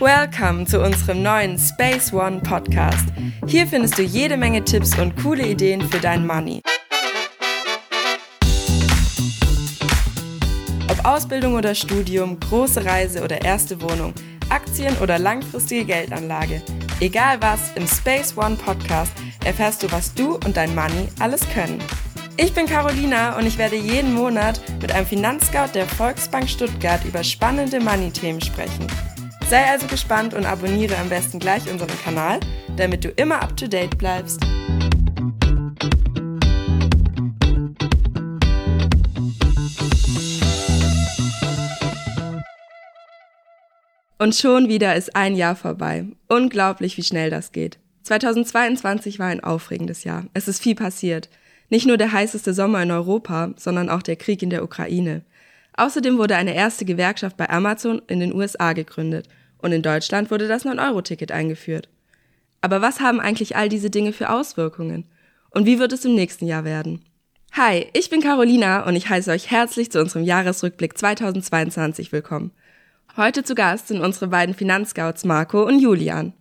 Welcome zu unserem neuen Space One Podcast. Hier findest du jede Menge Tipps und coole Ideen für dein Money. Ob Ausbildung oder Studium, große Reise oder erste Wohnung, Aktien oder langfristige Geldanlage. Egal was, im Space One Podcast erfährst du, was du und dein Money alles können. Ich bin Carolina und ich werde jeden Monat mit einem Finanzscout der Volksbank Stuttgart über spannende Money-Themen sprechen. Sei also gespannt und abonniere am besten gleich unseren Kanal, damit du immer up to date bleibst. Und schon wieder ist ein Jahr vorbei. Unglaublich, wie schnell das geht. 2022 war ein aufregendes Jahr. Es ist viel passiert. Nicht nur der heißeste Sommer in Europa, sondern auch der Krieg in der Ukraine. Außerdem wurde eine erste Gewerkschaft bei Amazon in den USA gegründet und in Deutschland wurde das 9-Euro-Ticket eingeführt. Aber was haben eigentlich all diese Dinge für Auswirkungen? Und wie wird es im nächsten Jahr werden? Hi, ich bin Carolina und ich heiße euch herzlich zu unserem Jahresrückblick 2022 willkommen. Heute zu Gast sind unsere beiden Finanzscouts Marco und Julian.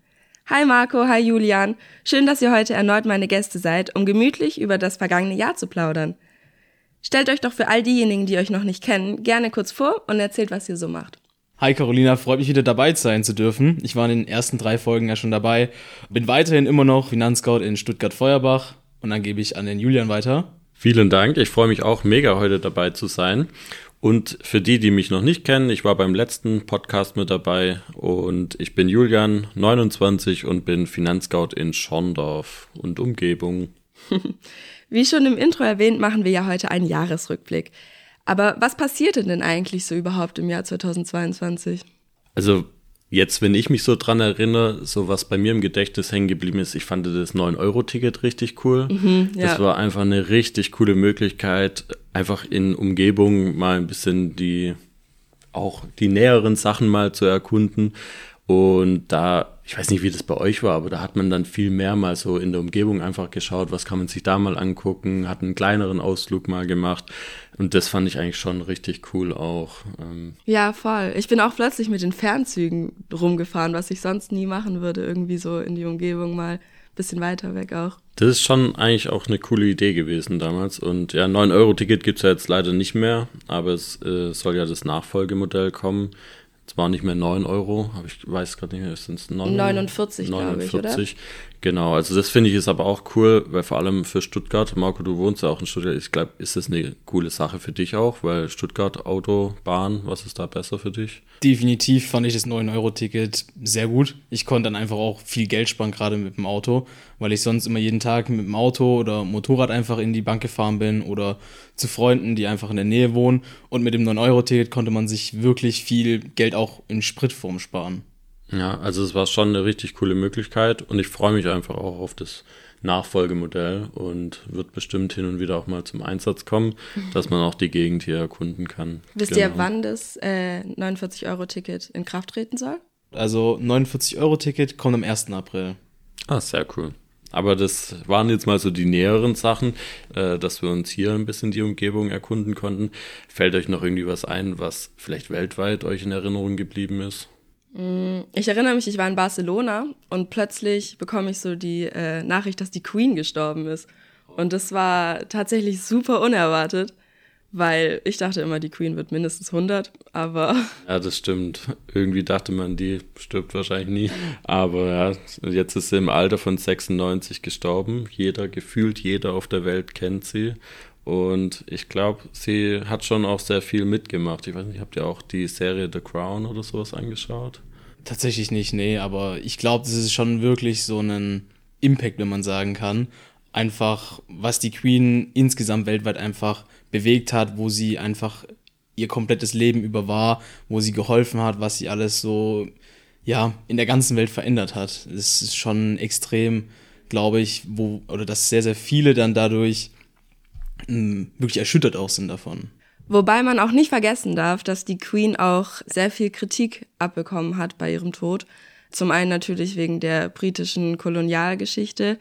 Hi Marco, hi Julian. Schön, dass ihr heute erneut meine Gäste seid, um gemütlich über das vergangene Jahr zu plaudern. Stellt euch doch für all diejenigen, die euch noch nicht kennen, gerne kurz vor und erzählt, was ihr so macht. Hi Carolina, freut mich wieder dabei sein zu dürfen. Ich war in den ersten drei Folgen ja schon dabei. Bin weiterhin immer noch Finanzscout in Stuttgart-Feuerbach und dann gebe ich an den Julian weiter. Vielen Dank, ich freue mich auch mega heute dabei zu sein. Und für die, die mich noch nicht kennen, ich war beim letzten Podcast mit dabei und ich bin Julian, 29 und bin Finanzscout in Schorndorf und Umgebung. Wie schon im Intro erwähnt, machen wir ja heute einen Jahresrückblick. Aber was passierte denn eigentlich so überhaupt im Jahr 2022? Also jetzt, wenn ich mich so dran erinnere, so was bei mir im Gedächtnis hängen geblieben ist, ich fand das 9-Euro-Ticket richtig cool. Mhm, ja. Das war einfach eine richtig coole Möglichkeit, einfach in Umgebung mal ein bisschen die, auch die näheren Sachen mal zu erkunden. Und da ich weiß nicht, wie das bei euch war, aber da hat man dann viel mehr mal so in der Umgebung einfach geschaut, was kann man sich da mal angucken, hat einen kleineren Ausflug mal gemacht. Und das fand ich eigentlich schon richtig cool auch. Ähm. Ja, voll. Ich bin auch plötzlich mit den Fernzügen rumgefahren, was ich sonst nie machen würde, irgendwie so in die Umgebung mal ein bisschen weiter weg auch. Das ist schon eigentlich auch eine coole Idee gewesen damals. Und ja, 9-Euro-Ticket gibt es ja jetzt leider nicht mehr, aber es äh, soll ja das Nachfolgemodell kommen zwar nicht mehr 9 Euro, aber ich weiß gerade nicht mehr, sind es 49, 49 glaube ich, oder? Genau, also das finde ich ist aber auch cool, weil vor allem für Stuttgart, Marco, du wohnst ja auch in Stuttgart, ich glaube, ist das eine coole Sache für dich auch, weil Stuttgart, Auto, Bahn, was ist da besser für dich? Definitiv fand ich das 9-Euro-Ticket sehr gut. Ich konnte dann einfach auch viel Geld sparen, gerade mit dem Auto, weil ich sonst immer jeden Tag mit dem Auto oder Motorrad einfach in die Bank gefahren bin oder zu Freunden, die einfach in der Nähe wohnen. Und mit dem 9-Euro-Ticket konnte man sich wirklich viel Geld auch in Spritform sparen. Ja, also es war schon eine richtig coole Möglichkeit und ich freue mich einfach auch auf das Nachfolgemodell und wird bestimmt hin und wieder auch mal zum Einsatz kommen, dass man auch die Gegend hier erkunden kann. Wisst genau. ihr, wann das äh, 49-Euro-Ticket in Kraft treten soll? Also 49-Euro-Ticket kommt am 1. April. Ah, sehr cool. Aber das waren jetzt mal so die näheren Sachen, äh, dass wir uns hier ein bisschen die Umgebung erkunden konnten. Fällt euch noch irgendwie was ein, was vielleicht weltweit euch in Erinnerung geblieben ist? Mm, ich erinnere mich, ich war in Barcelona und plötzlich bekomme ich so die äh, Nachricht, dass die Queen gestorben ist. Und das war tatsächlich super unerwartet, weil ich dachte immer, die Queen wird mindestens 100, aber. Ja, das stimmt. Irgendwie dachte man, die stirbt wahrscheinlich nie. Aber ja, jetzt ist sie im Alter von 96 gestorben. Jeder, gefühlt jeder auf der Welt kennt sie. Und ich glaube, sie hat schon auch sehr viel mitgemacht. Ich weiß nicht, habt ihr auch die Serie The Crown oder sowas angeschaut? Tatsächlich nicht, nee, aber ich glaube, das ist schon wirklich so ein Impact, wenn man sagen kann. Einfach, was die Queen insgesamt weltweit einfach bewegt hat, wo sie einfach ihr komplettes Leben über war, wo sie geholfen hat, was sie alles so, ja, in der ganzen Welt verändert hat. Das ist schon extrem, glaube ich, wo, oder dass sehr, sehr viele dann dadurch wirklich erschüttert auch sind davon. Wobei man auch nicht vergessen darf, dass die Queen auch sehr viel Kritik abbekommen hat bei ihrem Tod. Zum einen natürlich wegen der britischen Kolonialgeschichte,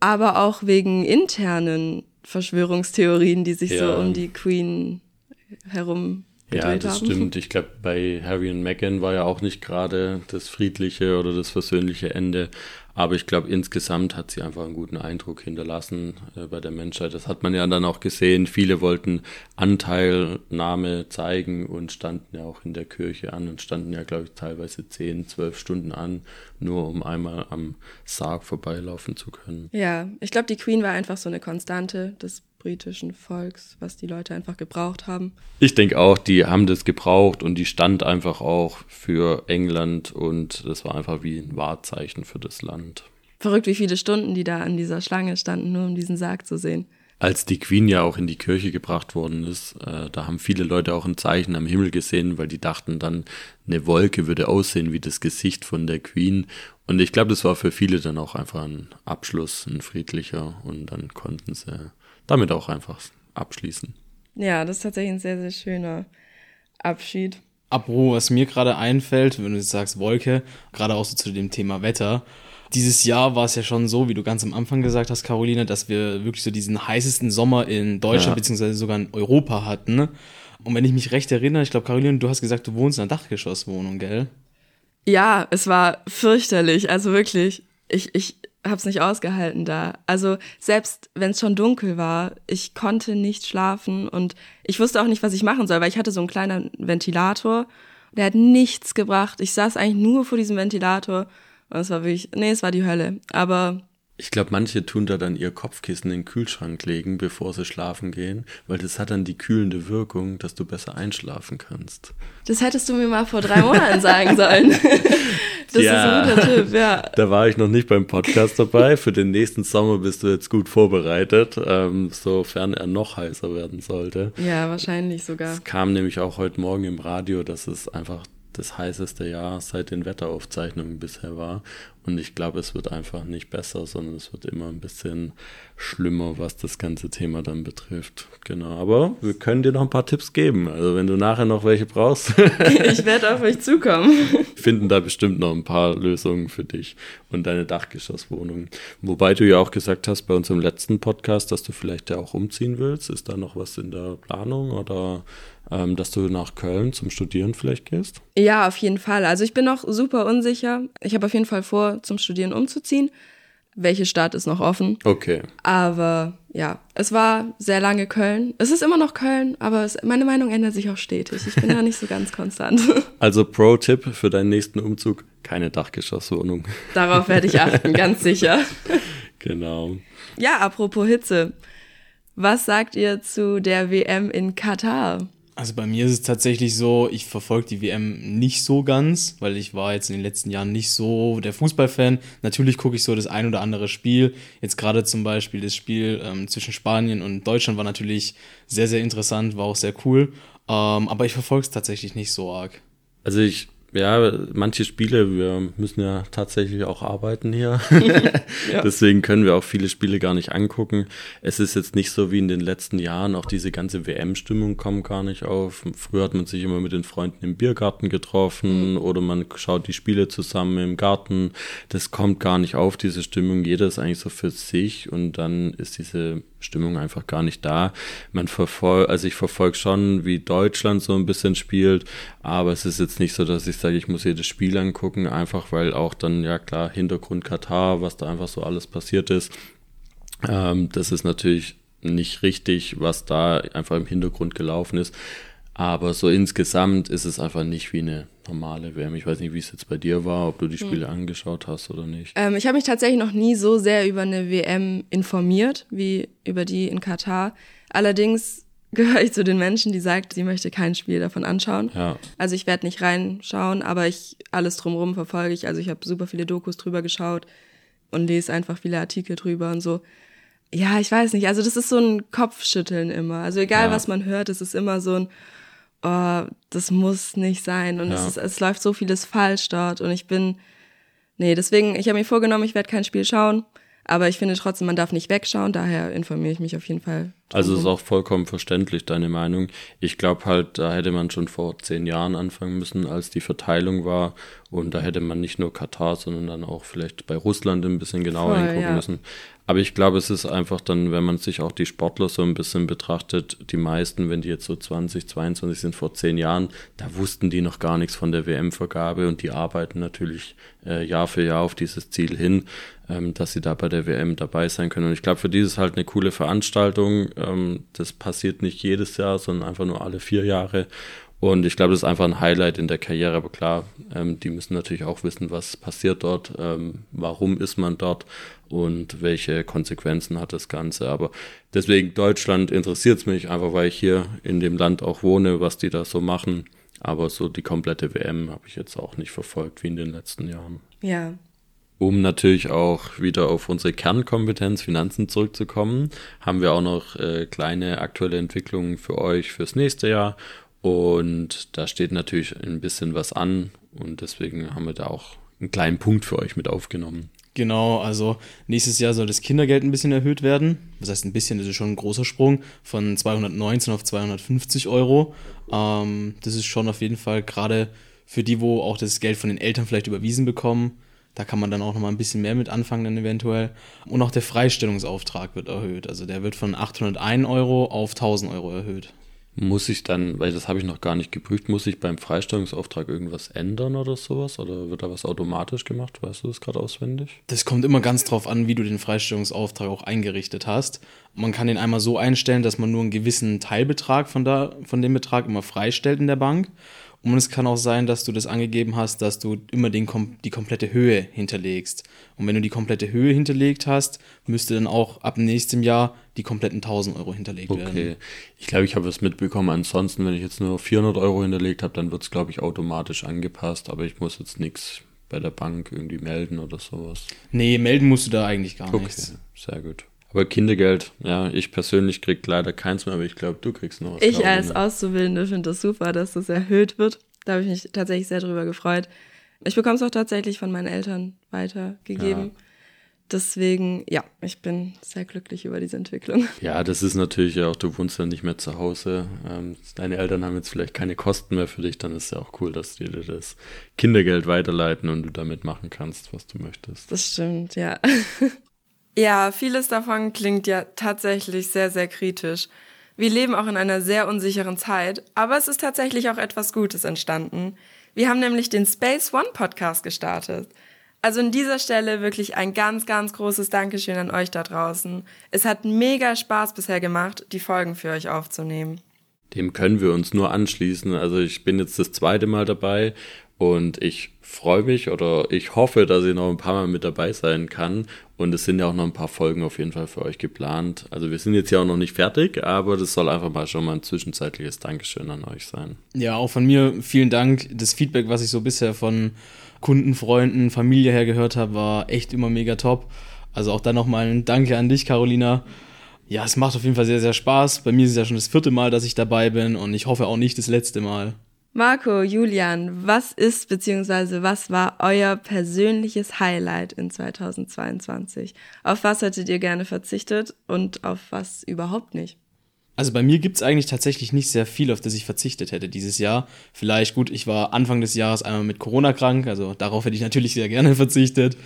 aber auch wegen internen Verschwörungstheorien, die sich ja. so um die Queen herum gedreht haben. Ja, das haben. stimmt. Ich glaube, bei Harry und Meghan war ja auch nicht gerade das friedliche oder das versöhnliche Ende. Aber ich glaube, insgesamt hat sie einfach einen guten Eindruck hinterlassen äh, bei der Menschheit. Das hat man ja dann auch gesehen. Viele wollten Anteilnahme zeigen und standen ja auch in der Kirche an und standen ja, glaube ich, teilweise zehn, zwölf Stunden an, nur um einmal am Sarg vorbeilaufen zu können. Ja, ich glaube, die Queen war einfach so eine Konstante des britischen Volks, was die Leute einfach gebraucht haben. Ich denke auch, die haben das gebraucht und die stand einfach auch für England und das war einfach wie ein Wahrzeichen für das Land. Verrückt, wie viele Stunden die da an dieser Schlange standen, nur um diesen Sarg zu sehen. Als die Queen ja auch in die Kirche gebracht worden ist, äh, da haben viele Leute auch ein Zeichen am Himmel gesehen, weil die dachten dann, eine Wolke würde aussehen wie das Gesicht von der Queen. Und ich glaube, das war für viele dann auch einfach ein Abschluss, ein friedlicher und dann konnten sie damit auch einfach abschließen. Ja, das ist tatsächlich ein sehr, sehr schöner Abschied. Apropos, was mir gerade einfällt, wenn du jetzt sagst Wolke, gerade auch so zu dem Thema Wetter. Dieses Jahr war es ja schon so, wie du ganz am Anfang gesagt hast, Caroline, dass wir wirklich so diesen heißesten Sommer in Deutschland ja. beziehungsweise sogar in Europa hatten. Und wenn ich mich recht erinnere, ich glaube, Caroline, du hast gesagt, du wohnst in einer Dachgeschosswohnung, gell? Ja, es war fürchterlich. Also wirklich, ich, ich hab's nicht ausgehalten da. Also selbst wenn es schon dunkel war, ich konnte nicht schlafen und ich wusste auch nicht, was ich machen soll, weil ich hatte so einen kleinen Ventilator. Der hat nichts gebracht. Ich saß eigentlich nur vor diesem Ventilator und es war wirklich, nee, es war die Hölle. Aber ich glaube, manche tun da dann ihr Kopfkissen in den Kühlschrank legen, bevor sie schlafen gehen, weil das hat dann die kühlende Wirkung, dass du besser einschlafen kannst. Das hättest du mir mal vor drei Monaten sagen sollen. Das ja, ist ein guter Tipp, ja. Da war ich noch nicht beim Podcast dabei. Für den nächsten Sommer bist du jetzt gut vorbereitet, ähm, sofern er noch heißer werden sollte. Ja, wahrscheinlich sogar. Es kam nämlich auch heute Morgen im Radio, dass es einfach das heißeste Jahr seit den Wetteraufzeichnungen bisher war. Und ich glaube, es wird einfach nicht besser, sondern es wird immer ein bisschen schlimmer, was das ganze Thema dann betrifft. Genau. Aber wir können dir noch ein paar Tipps geben. Also wenn du nachher noch welche brauchst. ich werde auf euch zukommen. Finden da bestimmt noch ein paar Lösungen für dich und deine Dachgeschosswohnung. Wobei du ja auch gesagt hast bei unserem letzten Podcast, dass du vielleicht ja auch umziehen willst. Ist da noch was in der Planung oder ähm, dass du nach Köln zum Studieren vielleicht gehst? Ja, auf jeden Fall. Also ich bin noch super unsicher. Ich habe auf jeden Fall vor, zum Studieren umzuziehen. Welche Stadt ist noch offen? Okay. Aber ja, es war sehr lange Köln. Es ist immer noch Köln, aber es, meine Meinung ändert sich auch stetig. Ich bin da nicht so ganz konstant. Also Pro-Tipp für deinen nächsten Umzug, keine Dachgeschosswohnung. Darauf werde ich achten, ganz sicher. Genau. Ja, apropos Hitze. Was sagt ihr zu der WM in Katar? Also bei mir ist es tatsächlich so, ich verfolge die WM nicht so ganz, weil ich war jetzt in den letzten Jahren nicht so der Fußballfan. Natürlich gucke ich so das ein oder andere Spiel. Jetzt gerade zum Beispiel das Spiel ähm, zwischen Spanien und Deutschland war natürlich sehr, sehr interessant, war auch sehr cool. Ähm, aber ich verfolge es tatsächlich nicht so arg. Also ich ja, manche Spiele, wir müssen ja tatsächlich auch arbeiten hier. ja. Deswegen können wir auch viele Spiele gar nicht angucken. Es ist jetzt nicht so wie in den letzten Jahren, auch diese ganze WM-Stimmung kommt gar nicht auf. Früher hat man sich immer mit den Freunden im Biergarten getroffen mhm. oder man schaut die Spiele zusammen im Garten. Das kommt gar nicht auf, diese Stimmung. Jeder ist eigentlich so für sich und dann ist diese Stimmung einfach gar nicht da. Man verfolgt, also ich verfolge schon, wie Deutschland so ein bisschen spielt, aber es ist jetzt nicht so, dass ich sage, ich muss jedes Spiel angucken, einfach weil auch dann, ja klar, Hintergrund Katar, was da einfach so alles passiert ist. Ähm, das ist natürlich nicht richtig, was da einfach im Hintergrund gelaufen ist. Aber so insgesamt ist es einfach nicht wie eine normale WM. Ich weiß nicht, wie es jetzt bei dir war, ob du die hm. Spiele hm. angeschaut hast oder nicht. Ähm, ich habe mich tatsächlich noch nie so sehr über eine WM informiert wie über die in Katar. Allerdings gehöre ich zu den Menschen, die sagt, sie möchte kein Spiel davon anschauen. Ja. Also ich werde nicht reinschauen, aber ich alles drumherum verfolge ich. Also ich habe super viele Dokus drüber geschaut und lese einfach viele Artikel drüber und so. Ja, ich weiß nicht. Also das ist so ein Kopfschütteln immer. Also egal, ja. was man hört, es ist immer so ein oh, das muss nicht sein und ja. es, ist, es läuft so vieles falsch dort und ich bin, nee, deswegen, ich habe mir vorgenommen, ich werde kein Spiel schauen, aber ich finde trotzdem, man darf nicht wegschauen, daher informiere ich mich auf jeden Fall. Also ist auch vollkommen verständlich, deine Meinung. Ich glaube halt, da hätte man schon vor zehn Jahren anfangen müssen, als die Verteilung war. Und da hätte man nicht nur Katar, sondern dann auch vielleicht bei Russland ein bisschen genauer Voll, hingucken ja. müssen. Aber ich glaube, es ist einfach dann, wenn man sich auch die Sportler so ein bisschen betrachtet, die meisten, wenn die jetzt so 20, 22 sind vor zehn Jahren, da wussten die noch gar nichts von der WM-Vergabe und die arbeiten natürlich äh, Jahr für Jahr auf dieses Ziel hin, ähm, dass sie da bei der WM dabei sein können. Und ich glaube, für die ist es halt eine coole Veranstaltung. Ähm, das passiert nicht jedes Jahr, sondern einfach nur alle vier Jahre. Und ich glaube, das ist einfach ein Highlight in der Karriere. Aber klar, ähm, die müssen natürlich auch wissen, was passiert dort, ähm, warum ist man dort und welche Konsequenzen hat das Ganze. Aber deswegen Deutschland interessiert es mich, einfach weil ich hier in dem Land auch wohne, was die da so machen. Aber so die komplette WM habe ich jetzt auch nicht verfolgt wie in den letzten Jahren. Ja. Um natürlich auch wieder auf unsere Kernkompetenz Finanzen zurückzukommen, haben wir auch noch äh, kleine aktuelle Entwicklungen für euch fürs nächste Jahr und da steht natürlich ein bisschen was an und deswegen haben wir da auch einen kleinen Punkt für euch mit aufgenommen. Genau, also nächstes Jahr soll das Kindergeld ein bisschen erhöht werden. Das heißt, ein bisschen, das ist schon ein großer Sprung von 219 auf 250 Euro. Ähm, das ist schon auf jeden Fall gerade für die, wo auch das Geld von den Eltern vielleicht überwiesen bekommen. Da kann man dann auch nochmal ein bisschen mehr mit anfangen dann eventuell. Und auch der Freistellungsauftrag wird erhöht. Also der wird von 801 Euro auf 1000 Euro erhöht. Muss ich dann, weil das habe ich noch gar nicht geprüft, muss ich beim Freistellungsauftrag irgendwas ändern oder sowas? Oder wird da was automatisch gemacht? Weißt du das gerade auswendig? Das kommt immer ganz drauf an, wie du den Freistellungsauftrag auch eingerichtet hast. Man kann den einmal so einstellen, dass man nur einen gewissen Teilbetrag von, da, von dem Betrag immer freistellt in der Bank. Und es kann auch sein, dass du das angegeben hast, dass du immer den, die komplette Höhe hinterlegst. Und wenn du die komplette Höhe hinterlegt hast, müsste dann auch ab nächstem Jahr die kompletten 1000 Euro hinterlegt okay. werden. Okay, ich glaube, ich habe es mitbekommen. Ansonsten, wenn ich jetzt nur 400 Euro hinterlegt habe, dann wird es, glaube ich, automatisch angepasst. Aber ich muss jetzt nichts bei der Bank irgendwie melden oder sowas. Nee, melden musst du da eigentlich gar okay, nichts. Sehr gut. Aber Kindergeld, ja, ich persönlich krieg leider keins mehr, aber ich glaube, du kriegst noch was. Ich als Auszubildende finde das super, dass das erhöht wird. Da habe ich mich tatsächlich sehr drüber gefreut. Ich bekomme es auch tatsächlich von meinen Eltern weitergegeben. Ja. Deswegen, ja, ich bin sehr glücklich über diese Entwicklung. Ja, das ist natürlich auch, du wohnst ja nicht mehr zu Hause. Ähm, deine Eltern haben jetzt vielleicht keine Kosten mehr für dich, dann ist ja auch cool, dass die dir das Kindergeld weiterleiten und du damit machen kannst, was du möchtest. Das stimmt, ja. Ja, vieles davon klingt ja tatsächlich sehr, sehr kritisch. Wir leben auch in einer sehr unsicheren Zeit, aber es ist tatsächlich auch etwas Gutes entstanden. Wir haben nämlich den Space One Podcast gestartet. Also an dieser Stelle wirklich ein ganz, ganz großes Dankeschön an euch da draußen. Es hat mega Spaß bisher gemacht, die Folgen für euch aufzunehmen. Dem können wir uns nur anschließen. Also ich bin jetzt das zweite Mal dabei und ich freue mich oder ich hoffe, dass ich noch ein paar Mal mit dabei sein kann. Und es sind ja auch noch ein paar Folgen auf jeden Fall für euch geplant. Also wir sind jetzt ja auch noch nicht fertig, aber das soll einfach mal schon mal ein zwischenzeitliches Dankeschön an euch sein. Ja, auch von mir vielen Dank. Das Feedback, was ich so bisher von Kunden, Freunden, Familie her gehört habe, war echt immer mega top. Also auch dann nochmal ein Danke an dich, Carolina. Ja, es macht auf jeden Fall sehr, sehr Spaß. Bei mir ist es ja schon das vierte Mal, dass ich dabei bin und ich hoffe auch nicht das letzte Mal. Marco, Julian, was ist bzw. was war euer persönliches Highlight in 2022? Auf was hättet ihr gerne verzichtet und auf was überhaupt nicht? Also bei mir gibt's eigentlich tatsächlich nicht sehr viel, auf das ich verzichtet hätte dieses Jahr. Vielleicht gut, ich war Anfang des Jahres einmal mit Corona krank, also darauf hätte ich natürlich sehr gerne verzichtet.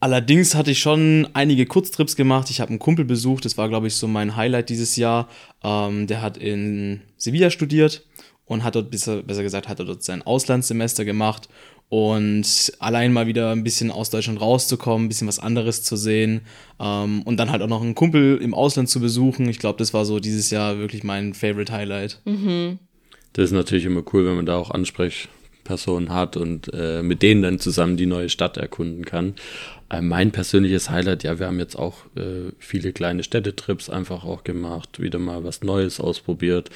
Allerdings hatte ich schon einige Kurztrips gemacht. Ich habe einen Kumpel besucht, das war, glaube ich, so mein Highlight dieses Jahr. Ähm, der hat in Sevilla studiert und hat dort, besser, besser gesagt, hat er dort sein Auslandssemester gemacht und allein mal wieder ein bisschen aus Deutschland rauszukommen, ein bisschen was anderes zu sehen ähm, und dann halt auch noch einen Kumpel im Ausland zu besuchen. Ich glaube, das war so dieses Jahr wirklich mein Favorite Highlight. Mhm. Das ist natürlich immer cool, wenn man da auch Ansprechpersonen hat und äh, mit denen dann zusammen die neue Stadt erkunden kann. Äh, mein persönliches Highlight, ja, wir haben jetzt auch äh, viele kleine Städtetrips einfach auch gemacht, wieder mal was Neues ausprobiert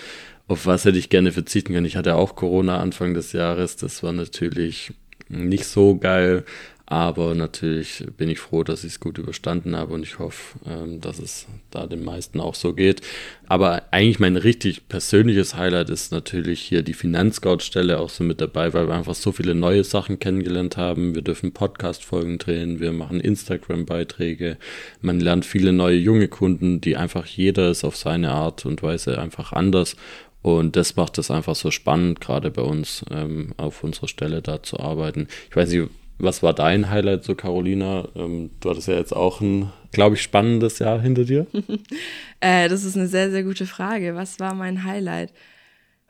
auf was hätte ich gerne verzichten können. Ich hatte auch Corona Anfang des Jahres. Das war natürlich nicht so geil. Aber natürlich bin ich froh, dass ich es gut überstanden habe und ich hoffe, ähm, dass es da den meisten auch so geht. Aber eigentlich mein richtig persönliches Highlight ist natürlich hier die Finanzscout-Stelle auch so mit dabei, weil wir einfach so viele neue Sachen kennengelernt haben. Wir dürfen Podcast-Folgen drehen, wir machen Instagram-Beiträge. Man lernt viele neue junge Kunden, die einfach jeder ist auf seine Art und Weise einfach anders. Und das macht es einfach so spannend, gerade bei uns ähm, auf unserer Stelle da zu arbeiten. Ich weiß nicht, Was war dein Highlight so, Carolina? Ähm, du hattest ja jetzt auch ein, glaube ich, spannendes Jahr hinter dir. äh, das ist eine sehr, sehr gute Frage. Was war mein Highlight?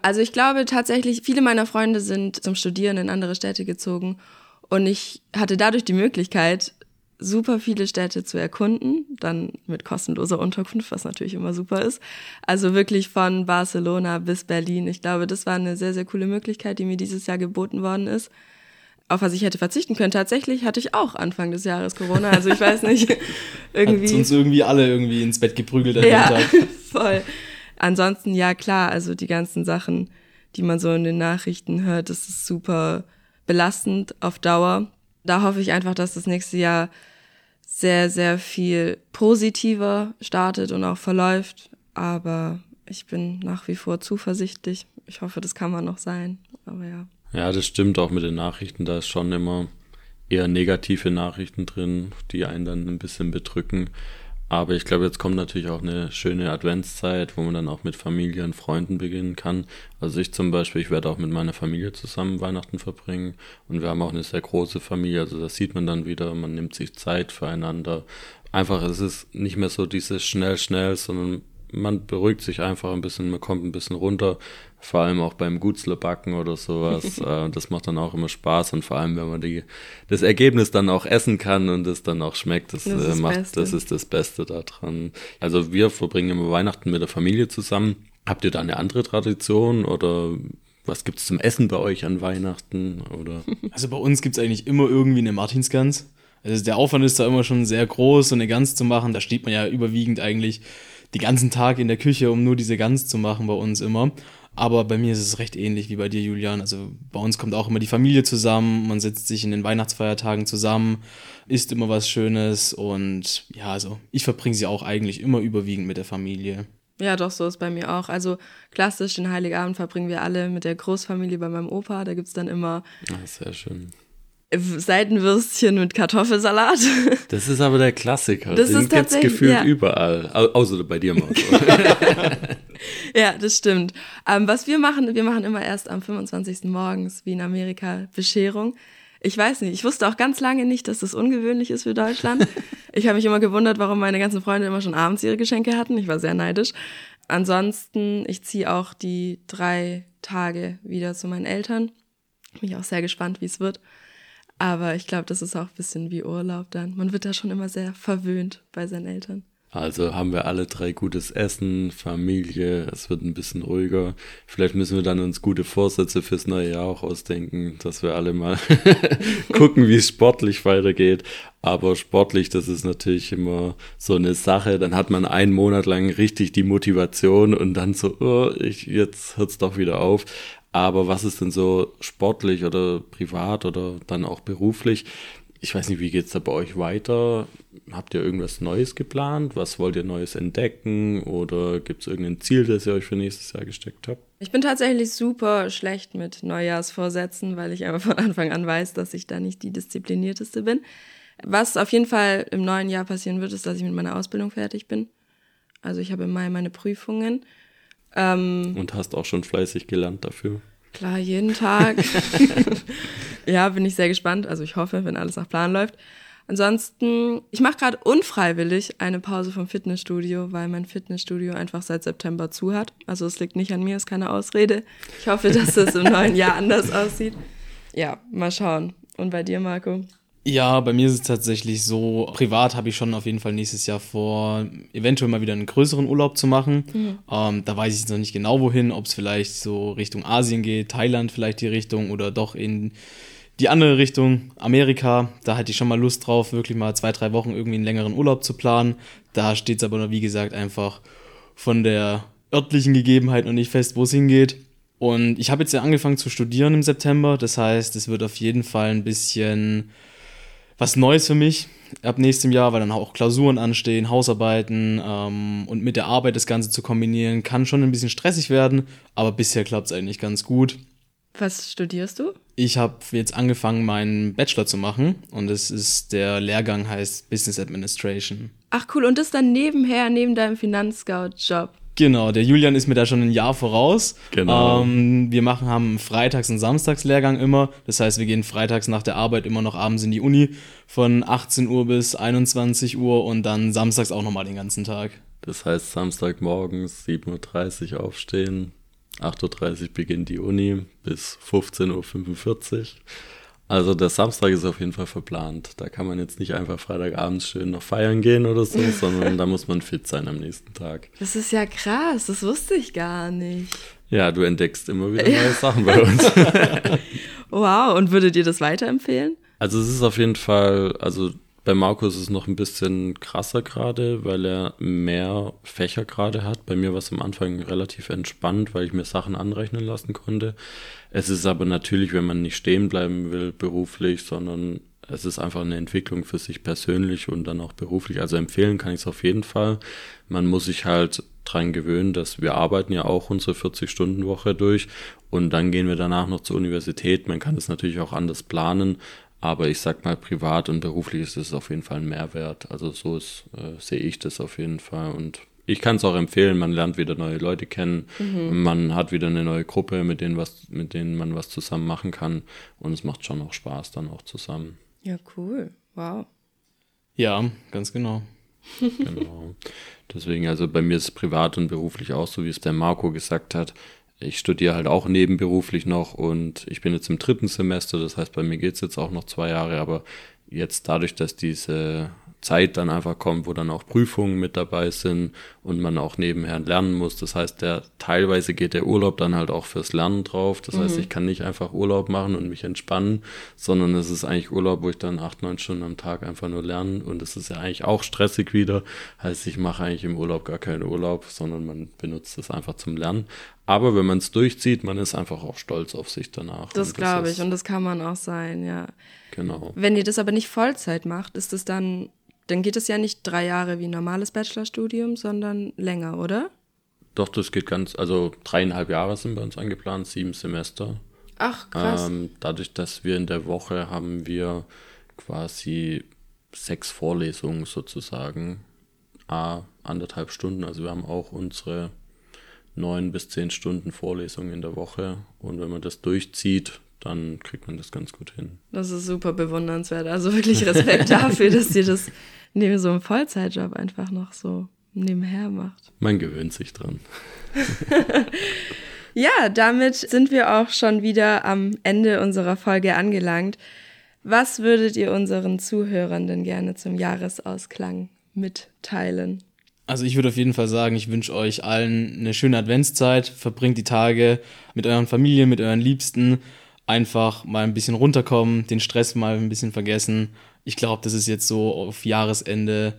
Also ich glaube tatsächlich, viele meiner Freunde sind zum Studieren in andere Städte gezogen und ich hatte dadurch die Möglichkeit, super viele Städte zu erkunden, dann mit kostenloser Unterkunft, was natürlich immer super ist. Also wirklich von Barcelona bis Berlin. Ich glaube, das war eine sehr, sehr coole Möglichkeit, die mir dieses Jahr geboten worden ist. Auf was ich hätte verzichten können. Tatsächlich hatte ich auch Anfang des Jahres Corona. Also ich weiß nicht, irgendwie. Hat uns irgendwie alle irgendwie ins Bett geprügelt an ja, Tag. voll. Ansonsten, ja klar, also die ganzen Sachen, die man so in den Nachrichten hört, das ist super belastend auf Dauer. Da hoffe ich einfach, dass das nächste Jahr sehr, sehr viel positiver startet und auch verläuft. Aber ich bin nach wie vor zuversichtlich. Ich hoffe, das kann man noch sein. Aber ja. Ja, das stimmt auch mit den Nachrichten. Da ist schon immer eher negative Nachrichten drin, die einen dann ein bisschen bedrücken. Aber ich glaube, jetzt kommt natürlich auch eine schöne Adventszeit, wo man dann auch mit Familie und Freunden beginnen kann. Also ich zum Beispiel, ich werde auch mit meiner Familie zusammen Weihnachten verbringen und wir haben auch eine sehr große Familie. Also das sieht man dann wieder, man nimmt sich Zeit füreinander. Einfach, es ist nicht mehr so dieses schnell, schnell, sondern man beruhigt sich einfach ein bisschen, man kommt ein bisschen runter, vor allem auch beim Gutzlebacken oder sowas. äh, das macht dann auch immer Spaß und vor allem, wenn man die, das Ergebnis dann auch essen kann und es dann auch schmeckt, das, das, äh, macht, Beste. das ist das Beste daran. Also wir verbringen immer Weihnachten mit der Familie zusammen. Habt ihr da eine andere Tradition oder was gibt es zum Essen bei euch an Weihnachten? Oder? Also bei uns gibt es eigentlich immer irgendwie eine Martinsgans. Also der Aufwand ist da immer schon sehr groß, so eine Gans zu machen. Da steht man ja überwiegend eigentlich die ganzen Tage in der Küche, um nur diese Gans zu machen bei uns immer. Aber bei mir ist es recht ähnlich wie bei dir, Julian. Also bei uns kommt auch immer die Familie zusammen, man setzt sich in den Weihnachtsfeiertagen zusammen, isst immer was Schönes und ja, also ich verbringe sie auch eigentlich immer überwiegend mit der Familie. Ja, doch, so ist bei mir auch. Also klassisch den Heiligabend verbringen wir alle mit der Großfamilie bei meinem Opa. Da gibt es dann immer. Ah, sehr schön. Seidenwürstchen mit Kartoffelsalat. Das ist aber der Klassiker. Das Den ist gibt's gefühlt ja. überall. Außer bei dir, Maus. ja, das stimmt. Ähm, was wir machen, wir machen immer erst am 25. morgens, wie in Amerika, Bescherung. Ich weiß nicht, ich wusste auch ganz lange nicht, dass das ungewöhnlich ist für Deutschland. Ich habe mich immer gewundert, warum meine ganzen Freunde immer schon abends ihre Geschenke hatten. Ich war sehr neidisch. Ansonsten, ich ziehe auch die drei Tage wieder zu meinen Eltern. Bin ich auch sehr gespannt, wie es wird. Aber ich glaube, das ist auch ein bisschen wie Urlaub dann. Man wird da schon immer sehr verwöhnt bei seinen Eltern. Also haben wir alle drei gutes Essen, Familie, es wird ein bisschen ruhiger. Vielleicht müssen wir dann uns gute Vorsätze fürs neue Jahr auch ausdenken, dass wir alle mal gucken, wie es sportlich weitergeht. Aber sportlich, das ist natürlich immer so eine Sache. Dann hat man einen Monat lang richtig die Motivation und dann so, oh, ich, jetzt hört's doch wieder auf. Aber was ist denn so sportlich oder privat oder dann auch beruflich? Ich weiß nicht, wie geht's da bei euch weiter? Habt ihr irgendwas Neues geplant? Was wollt ihr Neues entdecken? Oder gibt es irgendein Ziel, das ihr euch für nächstes Jahr gesteckt habt? Ich bin tatsächlich super schlecht mit Neujahrsvorsätzen, weil ich einfach von Anfang an weiß, dass ich da nicht die disziplinierteste bin. Was auf jeden Fall im neuen Jahr passieren wird, ist, dass ich mit meiner Ausbildung fertig bin. Also ich habe im Mai meine Prüfungen ähm, Und hast auch schon fleißig gelernt dafür? Klar, jeden Tag. ja, bin ich sehr gespannt. Also ich hoffe, wenn alles nach Plan läuft. Ansonsten, ich mache gerade unfreiwillig eine Pause vom Fitnessstudio, weil mein Fitnessstudio einfach seit September zu hat. Also es liegt nicht an mir, ist keine Ausrede. Ich hoffe, dass es im neuen Jahr anders aussieht. Ja, mal schauen. Und bei dir, Marco? Ja, bei mir ist es tatsächlich so, privat habe ich schon auf jeden Fall nächstes Jahr vor, eventuell mal wieder einen größeren Urlaub zu machen. Mhm. Ähm, da weiß ich noch nicht genau wohin, ob es vielleicht so Richtung Asien geht, Thailand vielleicht die Richtung oder doch in die andere Richtung, Amerika. Da hatte ich schon mal Lust drauf, wirklich mal zwei, drei Wochen irgendwie einen längeren Urlaub zu planen. Da steht es aber noch, wie gesagt, einfach von der örtlichen Gegebenheit noch nicht fest, wo es hingeht. Und ich habe jetzt ja angefangen zu studieren im September. Das heißt, es wird auf jeden Fall ein bisschen was Neues für mich ab nächstem Jahr, weil dann auch Klausuren anstehen, Hausarbeiten ähm, und mit der Arbeit das Ganze zu kombinieren, kann schon ein bisschen stressig werden, aber bisher klappt es eigentlich ganz gut. Was studierst du? Ich habe jetzt angefangen, meinen Bachelor zu machen und es ist der Lehrgang heißt Business Administration. Ach cool, und das dann nebenher, neben deinem Finanzscout-Job. Genau, der Julian ist mir da schon ein Jahr voraus. Genau. Ähm, wir machen, haben Freitags- und Samstagslehrgang immer. Das heißt, wir gehen freitags nach der Arbeit immer noch abends in die Uni von 18 Uhr bis 21 Uhr und dann samstags auch nochmal den ganzen Tag. Das heißt, Samstagmorgens 7.30 Uhr aufstehen, 8.30 Uhr beginnt die Uni bis 15.45 Uhr. Also der Samstag ist auf jeden Fall verplant. Da kann man jetzt nicht einfach Freitagabends schön noch feiern gehen oder so, sondern da muss man fit sein am nächsten Tag. Das ist ja krass, das wusste ich gar nicht. Ja, du entdeckst immer wieder neue Sachen bei uns. wow, und würdet ihr das weiterempfehlen? Also es ist auf jeden Fall, also bei Markus ist es noch ein bisschen krasser gerade, weil er mehr Fächer gerade hat. Bei mir war es am Anfang relativ entspannt, weil ich mir Sachen anrechnen lassen konnte. Es ist aber natürlich, wenn man nicht stehen bleiben will beruflich, sondern es ist einfach eine Entwicklung für sich persönlich und dann auch beruflich. Also empfehlen kann ich es auf jeden Fall. Man muss sich halt dran gewöhnen, dass wir arbeiten ja auch unsere 40-Stunden-Woche durch und dann gehen wir danach noch zur Universität. Man kann das natürlich auch anders planen, aber ich sag mal, privat und beruflich ist es auf jeden Fall ein Mehrwert. Also so ist, äh, sehe ich das auf jeden Fall und ich kann es auch empfehlen, man lernt wieder neue Leute kennen, mhm. man hat wieder eine neue Gruppe, mit denen, was, mit denen man was zusammen machen kann und es macht schon auch Spaß dann auch zusammen. Ja, cool. Wow. Ja, ganz genau. genau. Deswegen, also bei mir ist es privat und beruflich auch so, wie es der Marco gesagt hat. Ich studiere halt auch nebenberuflich noch und ich bin jetzt im dritten Semester, das heißt, bei mir geht es jetzt auch noch zwei Jahre, aber jetzt dadurch, dass diese Zeit dann einfach kommt, wo dann auch Prüfungen mit dabei sind und man auch nebenher lernen muss. Das heißt, der teilweise geht der Urlaub dann halt auch fürs Lernen drauf. Das mhm. heißt, ich kann nicht einfach Urlaub machen und mich entspannen, sondern es ist eigentlich Urlaub, wo ich dann acht, neun Stunden am Tag einfach nur lerne und es ist ja eigentlich auch stressig wieder. Heißt, ich mache eigentlich im Urlaub gar keinen Urlaub, sondern man benutzt es einfach zum Lernen. Aber wenn man es durchzieht, man ist einfach auch stolz auf sich danach. Das glaube ich und das kann man auch sein, ja. Genau. Wenn ihr das aber nicht Vollzeit macht, ist es dann dann geht es ja nicht drei Jahre wie ein normales Bachelorstudium, sondern länger, oder? Doch, das geht ganz, also dreieinhalb Jahre sind bei uns angeplant, sieben Semester. Ach, krass. Ähm, dadurch, dass wir in der Woche haben wir quasi sechs Vorlesungen sozusagen, a anderthalb Stunden. Also wir haben auch unsere neun bis zehn Stunden Vorlesungen in der Woche. Und wenn man das durchzieht, dann kriegt man das ganz gut hin. Das ist super bewundernswert. Also wirklich Respekt dafür, dass ihr das neben so einem Vollzeitjob einfach noch so nebenher macht. Man gewöhnt sich dran. ja, damit sind wir auch schon wieder am Ende unserer Folge angelangt. Was würdet ihr unseren Zuhörern denn gerne zum Jahresausklang mitteilen? Also ich würde auf jeden Fall sagen, ich wünsche euch allen eine schöne Adventszeit. Verbringt die Tage mit euren Familien, mit euren Liebsten. Einfach mal ein bisschen runterkommen, den Stress mal ein bisschen vergessen ich glaube, das ist jetzt so auf Jahresende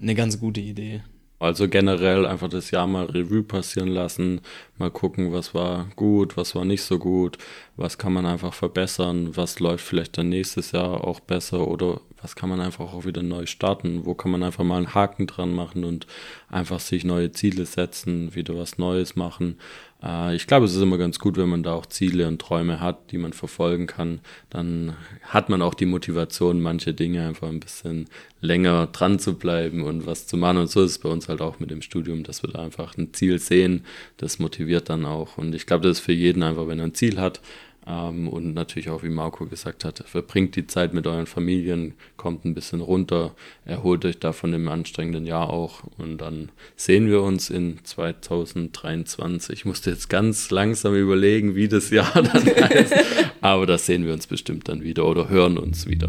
eine ganz gute Idee. Also generell einfach das Jahr mal Revue passieren lassen, mal gucken, was war gut, was war nicht so gut, was kann man einfach verbessern, was läuft vielleicht dann nächstes Jahr auch besser oder was kann man einfach auch wieder neu starten, wo kann man einfach mal einen Haken dran machen und einfach sich neue Ziele setzen, wieder was Neues machen. Äh, ich glaube, es ist immer ganz gut, wenn man da auch Ziele und Träume hat, die man verfolgen kann. Dann hat man auch die Motivation, manche Dinge einfach ein bisschen länger dran zu bleiben und was zu machen. Und so ist es bei uns halt auch mit dem Studium, dass wir da einfach ein Ziel sehen. Das motiviert dann auch. Und ich glaube, das ist für jeden einfach, wenn er ein Ziel hat, ähm, und natürlich auch, wie Marco gesagt hat, verbringt die Zeit mit euren Familien, kommt ein bisschen runter, erholt euch da von dem anstrengenden Jahr auch und dann sehen wir uns in 2023. Ich musste jetzt ganz langsam überlegen, wie das Jahr dann heißt, aber das sehen wir uns bestimmt dann wieder oder hören uns wieder.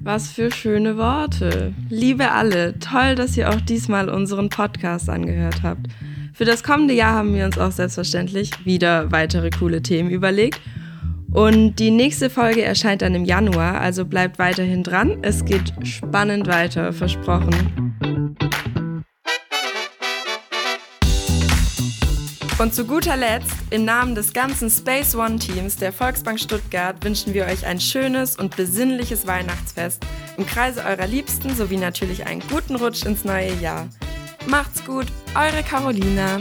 Was für schöne Worte. Liebe alle, toll, dass ihr auch diesmal unseren Podcast angehört habt. Für das kommende Jahr haben wir uns auch selbstverständlich wieder weitere coole Themen überlegt und die nächste Folge erscheint dann im Januar, also bleibt weiterhin dran. Es geht spannend weiter, versprochen. Und zu guter Letzt, im Namen des ganzen Space One Teams der Volksbank Stuttgart wünschen wir euch ein schönes und besinnliches Weihnachtsfest im Kreise eurer Liebsten sowie natürlich einen guten Rutsch ins neue Jahr. Macht's gut, eure Carolina.